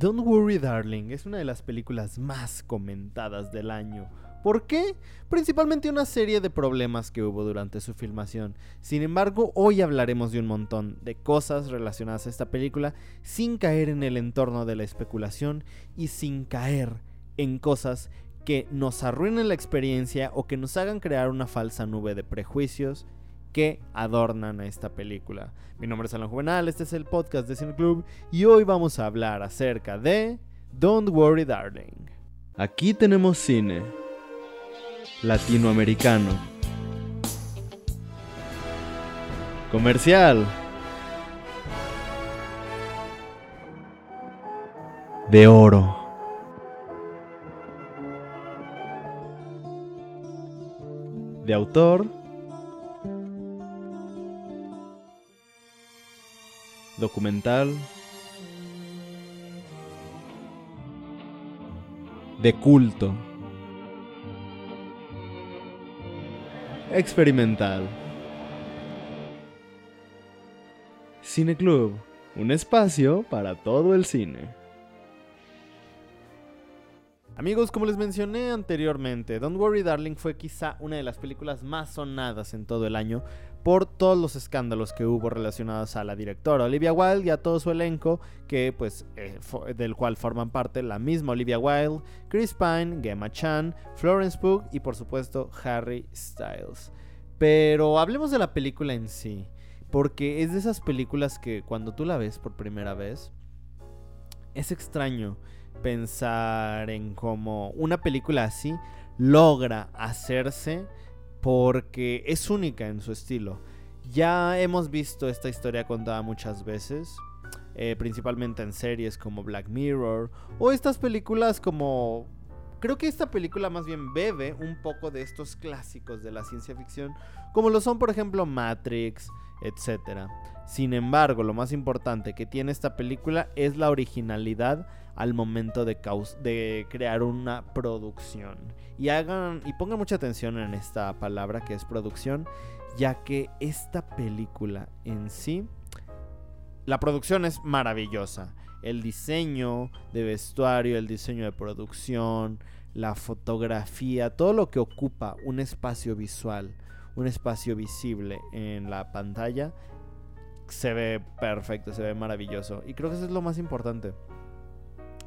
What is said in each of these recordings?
Don't Worry Darling es una de las películas más comentadas del año. ¿Por qué? Principalmente una serie de problemas que hubo durante su filmación. Sin embargo, hoy hablaremos de un montón de cosas relacionadas a esta película sin caer en el entorno de la especulación y sin caer en cosas que nos arruinen la experiencia o que nos hagan crear una falsa nube de prejuicios que adornan a esta película. Mi nombre es Alan Juvenal, este es el podcast de Cine Club y hoy vamos a hablar acerca de Don't Worry Darling. Aquí tenemos cine latinoamericano. Comercial. De oro. De autor documental, de culto, experimental. Cine Club, un espacio para todo el cine. Amigos, como les mencioné anteriormente, Don't Worry Darling fue quizá una de las películas más sonadas en todo el año por todos los escándalos que hubo relacionados a la directora Olivia Wilde y a todo su elenco, que pues eh, del cual forman parte la misma Olivia Wilde, Chris Pine, Gemma Chan, Florence Pugh y por supuesto Harry Styles. Pero hablemos de la película en sí, porque es de esas películas que cuando tú la ves por primera vez es extraño pensar en cómo una película así logra hacerse porque es única en su estilo. Ya hemos visto esta historia contada muchas veces, eh, principalmente en series como Black Mirror o estas películas como... Creo que esta película más bien bebe un poco de estos clásicos de la ciencia ficción, como lo son por ejemplo Matrix, etc. Sin embargo, lo más importante que tiene esta película es la originalidad al momento de, de crear una producción. Y hagan y pongan mucha atención en esta palabra que es producción, ya que esta película en sí la producción es maravillosa. El diseño de vestuario, el diseño de producción, la fotografía, todo lo que ocupa un espacio visual, un espacio visible en la pantalla, se ve perfecto, se ve maravilloso. Y creo que eso es lo más importante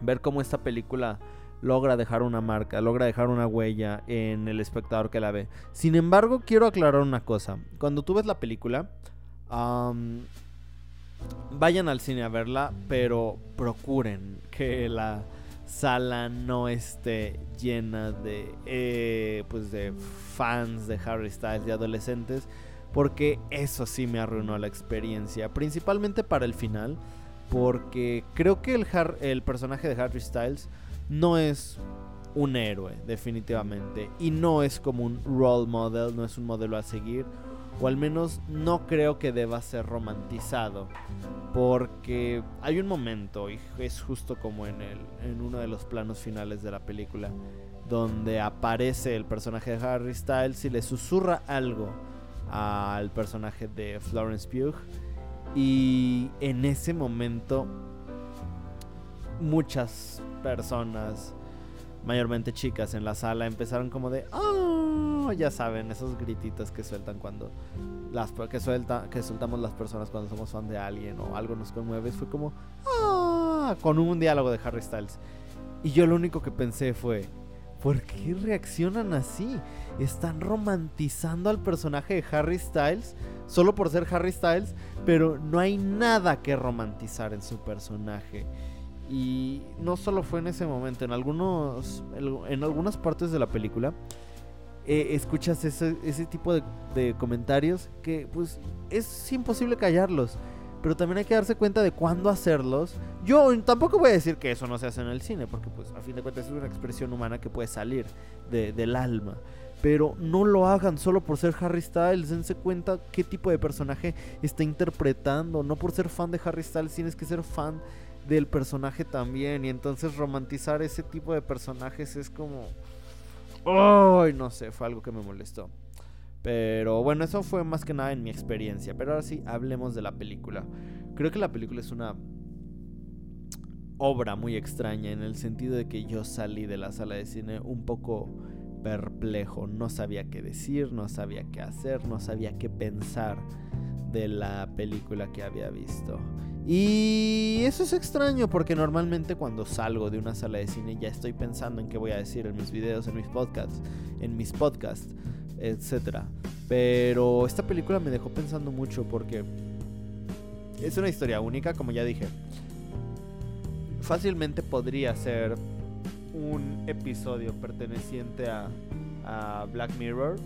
ver cómo esta película logra dejar una marca, logra dejar una huella en el espectador que la ve. Sin embargo, quiero aclarar una cosa. Cuando tú ves la película, vayan al cine a verla, pero procuren que la sala no esté llena de, eh, pues de fans de Harry Styles, de adolescentes, porque eso sí me arruinó la experiencia, principalmente para el final porque creo que el, el personaje de Harry Styles no es un héroe, definitivamente. Y no es como un role model, no es un modelo a seguir. O al menos no creo que deba ser romantizado. Porque hay un momento, y es justo como en, el, en uno de los planos finales de la película, donde aparece el personaje de Harry Styles y le susurra algo al personaje de Florence Pugh y en ese momento muchas personas, mayormente chicas en la sala, empezaron como de, oh, ya saben, esos grititos que sueltan cuando las que suelta, que soltamos las personas cuando somos fan de alguien o algo nos conmueve, fue como, ah, con un diálogo de Harry Styles. Y yo lo único que pensé fue, ¿por qué reaccionan así? Están romantizando al personaje de Harry Styles solo por ser Harry Styles, pero no hay nada que romantizar en su personaje. Y no solo fue en ese momento, en algunos en algunas partes de la película eh, escuchas ese, tipo de, comentarios que pues es imposible callarlos. Pero también hay que darse cuenta de cuándo hacerlos. Yo tampoco voy a decir que eso no se hace en el cine, porque pues a fin de cuentas es una expresión humana que puede salir de, del alma. Pero no lo hagan solo por ser Harry Styles. Dense cuenta qué tipo de personaje está interpretando. No por ser fan de Harry Styles, tienes que ser fan del personaje también. Y entonces romantizar ese tipo de personajes es como... ¡Ay! no sé, fue algo que me molestó. Pero bueno, eso fue más que nada en mi experiencia. Pero ahora sí, hablemos de la película. Creo que la película es una obra muy extraña en el sentido de que yo salí de la sala de cine un poco perplejo, no sabía qué decir, no sabía qué hacer, no sabía qué pensar de la película que había visto. Y eso es extraño porque normalmente cuando salgo de una sala de cine ya estoy pensando en qué voy a decir en mis videos, en mis podcasts, en mis podcasts, etc. Pero esta película me dejó pensando mucho porque es una historia única, como ya dije. Fácilmente podría ser un episodio perteneciente a, a Black Mirror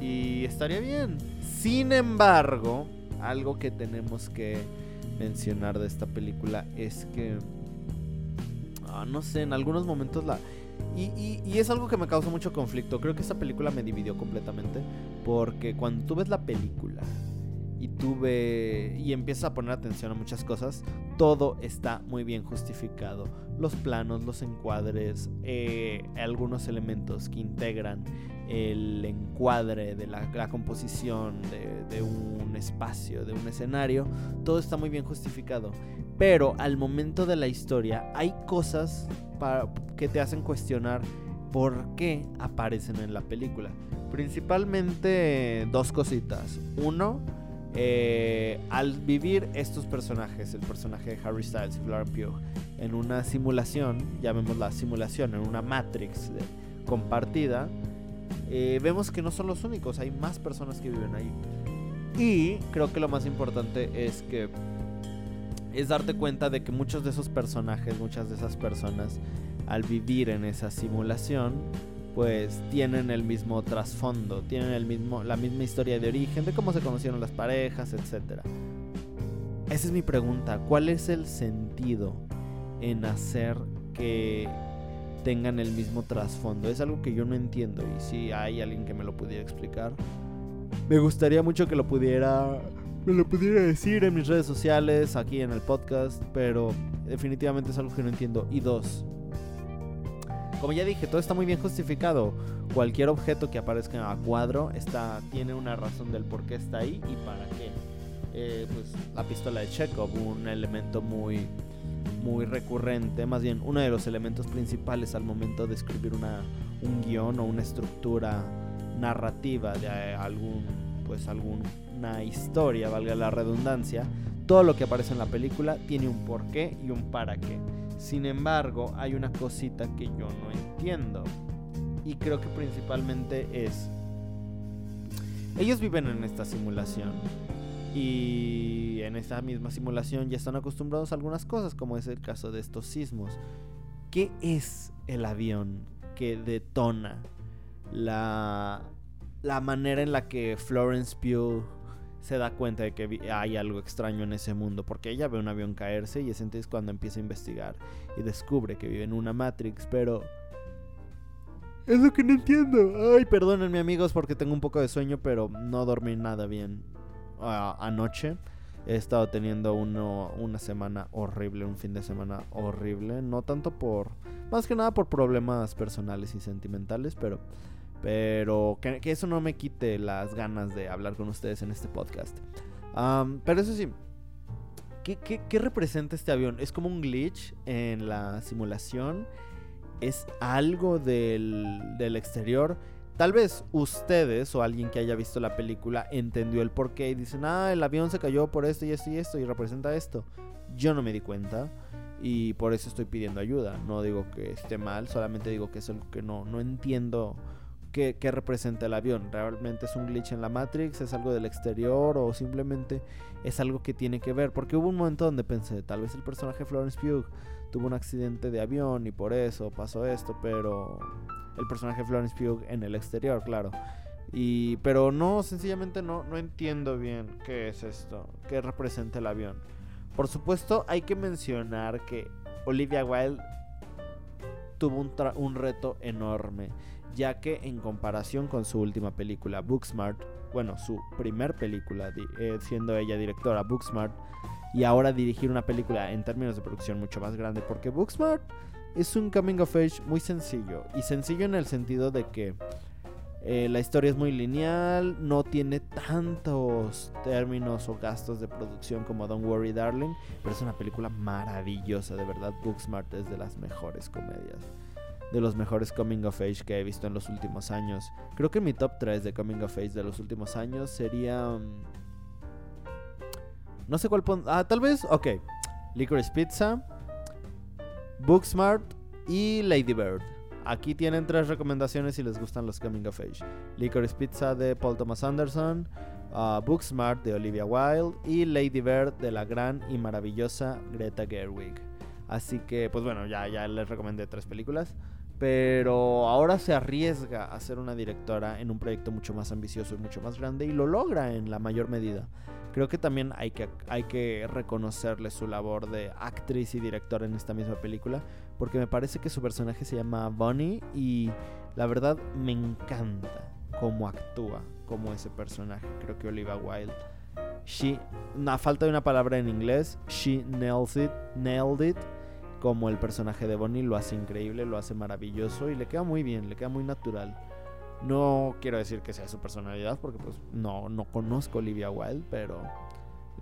y estaría bien. Sin embargo, algo que tenemos que mencionar de esta película es que, ah, no sé, en algunos momentos la... Y, y, es algo que me causa mucho conflicto. Creo que esta película me dividió completamente. Porque cuando tú ves la película y tú ves y empiezas a poner atención a muchas cosas, todo está muy bien justificado. Los planos, los encuadres, eh, algunos elementos que integran el encuadre de la, composición de, un espacio, de un escenario, todo está muy bien justificado. Pero al momento de la historia hay cosas que te hacen cuestionar por qué aparecen en la película. Principalmente dos cositas. Uno, eh, al vivir estos personajes, el personaje de Harry Styles y Florence Pugh, en una simulación, llamémosla simulación, en una Matrix compartida, eh, vemos que no son los únicos, hay más personas que viven ahí. Y creo que lo más importante es que es darte cuenta de que muchos de esos personajes, muchas de esas personas, al vivir en esa simulación, pues tienen el mismo trasfondo, tienen el mismo, la misma historia de origen, de cómo se conocieron las parejas, etc. Esa es mi pregunta, ¿cuál es el sentido en hacer que tengan el mismo trasfondo. Es algo que yo no entiendo y si hay alguien que me lo pudiera explicar, me gustaría mucho que lo pudiera lo pudiera decir en mis redes sociales, aquí en el podcast, pero definitivamente es algo que no entiendo. Y dos, como ya dije, todo está muy bien justificado. Cualquier objeto que aparezca a cuadro está, tiene una razón del por qué está ahí y para qué. Eh, pues la pistola de Chekhov, un elemento muy muy recurrente, más bien uno de los elementos principales al momento de escribir una, un guion o una estructura narrativa de algún, pues alguna historia, valga la redundancia, todo lo que aparece en la película tiene un porqué y un para qué. Sin embargo, hay una cosita que yo no entiendo y creo que principalmente es ellos viven en esta simulación y en esa misma simulación ya están acostumbrados a algunas cosas, como es el caso de estos sismos. ¿Qué es el avión que detona la, la manera en la que Florence Pugh se da cuenta de que hay algo extraño en ese mundo? Porque ella ve un avión caerse y es entonces cuando empieza a investigar y descubre que vive en una Matrix, pero... Es lo que no entiendo. Ay, perdónenme amigos porque tengo un poco de sueño, pero no dormí nada bien anoche. He estado teniendo uno, una semana horrible, un fin de semana horrible. No tanto por. Más que nada por problemas personales y sentimentales, pero. Pero que, eso no me quite las ganas de hablar con ustedes en este podcast. pero eso sí. ¿qué, qué representa este avión? ¿Es como un glitch en la simulación? ¿Es algo del, del exterior? Tal vez ustedes o alguien que haya visto la película entendió el porqué y dicen, ah, el avión se cayó por esto y esto y esto y representa esto. Yo no me di cuenta y por eso estoy pidiendo ayuda. No digo que esté mal, solamente digo que es algo que no, no entiendo qué, representa el avión. ¿Realmente es un glitch en la Matrix? ¿Es algo del exterior? ¿O simplemente es algo que tiene que ver? Porque hubo un momento donde pensé, tal vez el personaje Florence Pugh tuvo un accidente de avión y por eso pasó esto, pero el personaje Florence Pugh en el exterior, claro. Y, pero no, sencillamente no, no entiendo bien qué es esto, qué representa el avión. Por supuesto, hay que mencionar que Olivia Wilde tuvo un, un reto enorme, ya que en comparación con su última película, Booksmart, bueno, su primer película, eh, siendo ella directora, Booksmart, y ahora dirigir una película en términos de producción mucho más grande, porque Booksmart es un coming of age muy sencillo. Y sencillo en el sentido de que Eh, la historia es muy lineal, no tiene tantos términos o gastos de producción como Don't Worry Darling, pero es una película maravillosa, de verdad. Booksmart es de las mejores comedias, de los mejores coming of age que he visto en los últimos años. Creo que mi top 3 de coming of age de los últimos años sería... Mm, no sé cuál pon... Ah, tal vez... Ok. Licorice Pizza, Booksmart y Lady Bird. Aquí tienen tres recomendaciones si les gustan los Coming of Age. Licorice Pizza de Paul Thomas Anderson, uh, Booksmart de Olivia Wilde y Lady Bird de la gran y maravillosa Greta Gerwig. Así que, pues bueno, ya, ya les recomendé tres películas. Pero ahora se arriesga a ser una directora en un proyecto mucho más ambicioso y mucho más grande y lo logra en la mayor medida. Creo que también hay que, hay que reconocerle su labor de actriz y directora en esta misma película, porque me parece que su personaje se llama Bonnie y la verdad me encanta cómo actúa como ese personaje. Creo que Olivia Wilde, she, a falta de una palabra en inglés, she nailed it, nailed it como el personaje de Bonnie lo hace increíble, lo hace maravilloso y le queda muy bien, le queda muy natural. No quiero decir que sea su personalidad porque pues no, no conozco Olivia Wilde, pero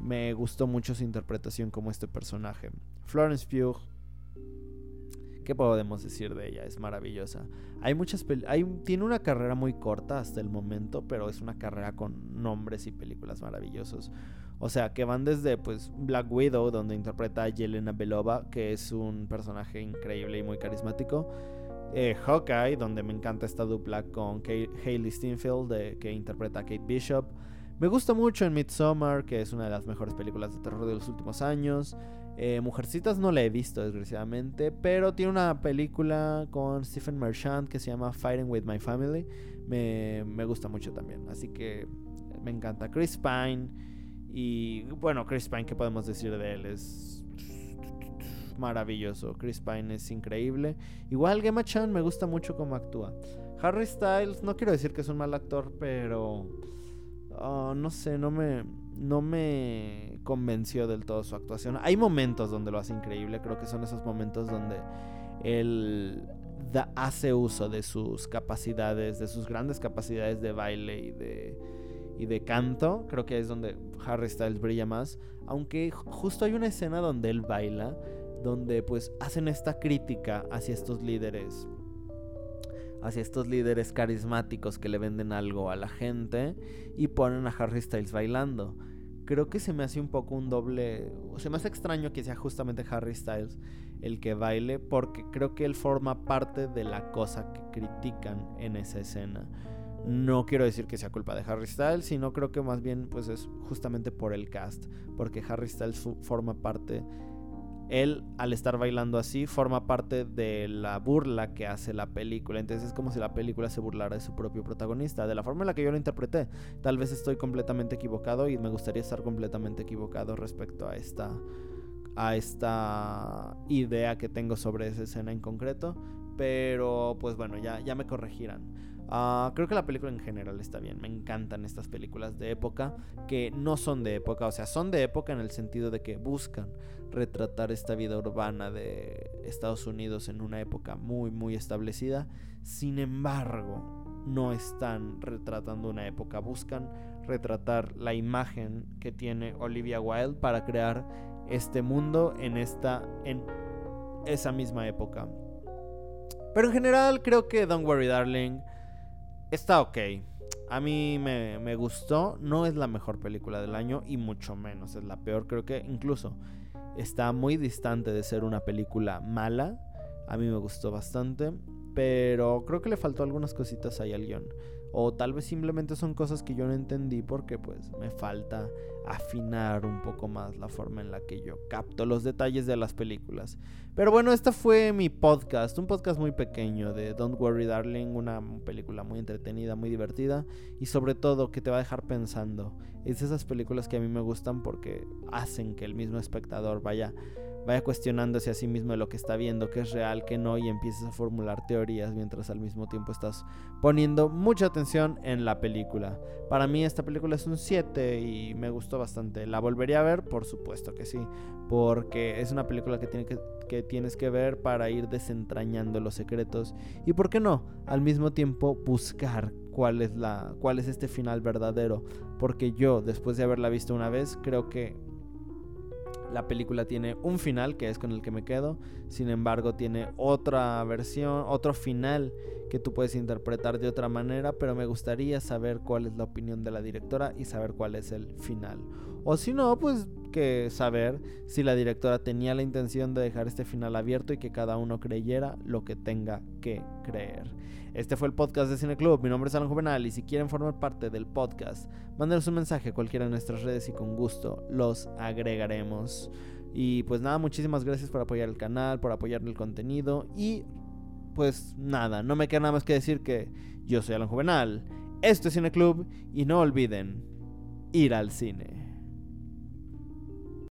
me gustó mucho su interpretación como este personaje. Florence Pugh, ¿qué podemos decir de ella? Es maravillosa. Hay muchas hay, tiene una carrera muy corta hasta el momento, pero es una carrera con nombres y películas maravillosos. O sea, que van desde pues Black Widow, donde interpreta a Yelena Belova, que es un personaje increíble y muy carismático eh, Hawkeye, donde me encanta esta dupla con Hayley Steinfeld, que interpreta a Kate Bishop. Me gusta mucho en Midsommar, que es una de las mejores películas de terror de los últimos años. Eh, Mujercitas no la he visto, desgraciadamente, pero tiene una película con Stephen Merchant que se llama Fighting with My Family. Me, me gusta mucho también, así que me encanta. Chris Pine. Y bueno, Chris Pine, ¿qué podemos decir de él? Es maravilloso. Chris Pine es increíble. Igual Gemma Chan me gusta mucho cómo actúa. Harry Styles, no quiero decir que es un mal actor, pero ah, no sé, no me, no me convenció del todo su actuación. Hay momentos donde lo hace increíble, creo que son esos momentos donde él hace uso de sus capacidades, de sus grandes capacidades de baile y de, y de canto. Creo que es donde Harry Styles brilla más. Aunque justo hay una escena donde él baila donde pues hacen esta crítica hacia estos líderes, hacia estos líderes carismáticos que le venden algo a la gente y ponen a Harry Styles bailando. Creo que se me hace un poco un doble, o se me hace extraño que sea justamente Harry Styles el que baile porque creo que él forma parte de la cosa que critican en esa escena. No quiero decir que sea culpa de Harry Styles, sino creo que más bien pues es justamente por el cast, porque Harry Styles forma parte él al estar bailando así forma parte de la burla que hace la película. Entonces es como si la película se burlara de su propio protagonista, de la forma en la que yo lo interpreté. Tal vez estoy completamente equivocado y me gustaría estar completamente equivocado respecto a esta a esta idea que tengo sobre esa escena en concreto, pero pues bueno, ya ya me corregirán. Ah, creo que la película en general está bien. Me encantan estas películas de época que no son de época. O sea, son de época en el sentido de que buscan retratar esta vida urbana de Estados Unidos en una época muy, muy establecida. Sin embargo, no están retratando una época. Buscan retratar la imagen que tiene Olivia Wilde para crear este mundo en esta en esa misma época. Pero en general creo que Don't Worry Darling está ok. A mí me, gustó. No es la mejor película del año y mucho menos es la peor. Creo que incluso está muy distante de ser una película mala. A mí me gustó bastante. Pero creo que le faltó algunas cositas ahí al guion. O tal vez simplemente son cosas que yo no entendí porque pues me falta afinar un poco más la forma en la que yo capto los detalles de las películas. Pero bueno, esta fue mi podcast, un podcast muy pequeño de Don't Worry Darling, una película muy entretenida, muy divertida y sobre todo que te va a dejar pensando. Es esas películas que a mí me gustan porque hacen que el mismo espectador vaya vaya cuestionándose a sí mismo de lo que está viendo, que es real, que no, y empieces a formular teorías mientras al mismo tiempo estás poniendo mucha atención en la película. Para mí esta película es un 7 y me gustó bastante. ¿La volvería a ver? Por supuesto que sí, porque es una película que, que tienes que ver para ir desentrañando los secretos y, ¿por qué no? Al mismo tiempo buscar cuál es, la, cuál es este final verdadero, porque yo, después de haberla visto una vez, creo que la película tiene un final, que es con el que me quedo. Sin embargo, tiene otra versión, otro final que tú puedes interpretar de otra manera, pero me gustaría saber cuál es la opinión de la directora y saber cuál es el final. O si no, pues que saber si la directora tenía la intención de dejar este final abierto y que cada uno creyera lo que tenga que creer. Este fue el podcast de Cine Club. Mi nombre es Alan Juvenal y si quieren formar parte del podcast, mándenos un mensaje a cualquiera de nuestras redes y con gusto los agregaremos. Y pues nada, muchísimas gracias por apoyar el canal, por apoyar el contenido y pues nada, no me queda nada más que decir que yo soy Alan Juvenal, esto es Cine Club y no olviden ir al cine.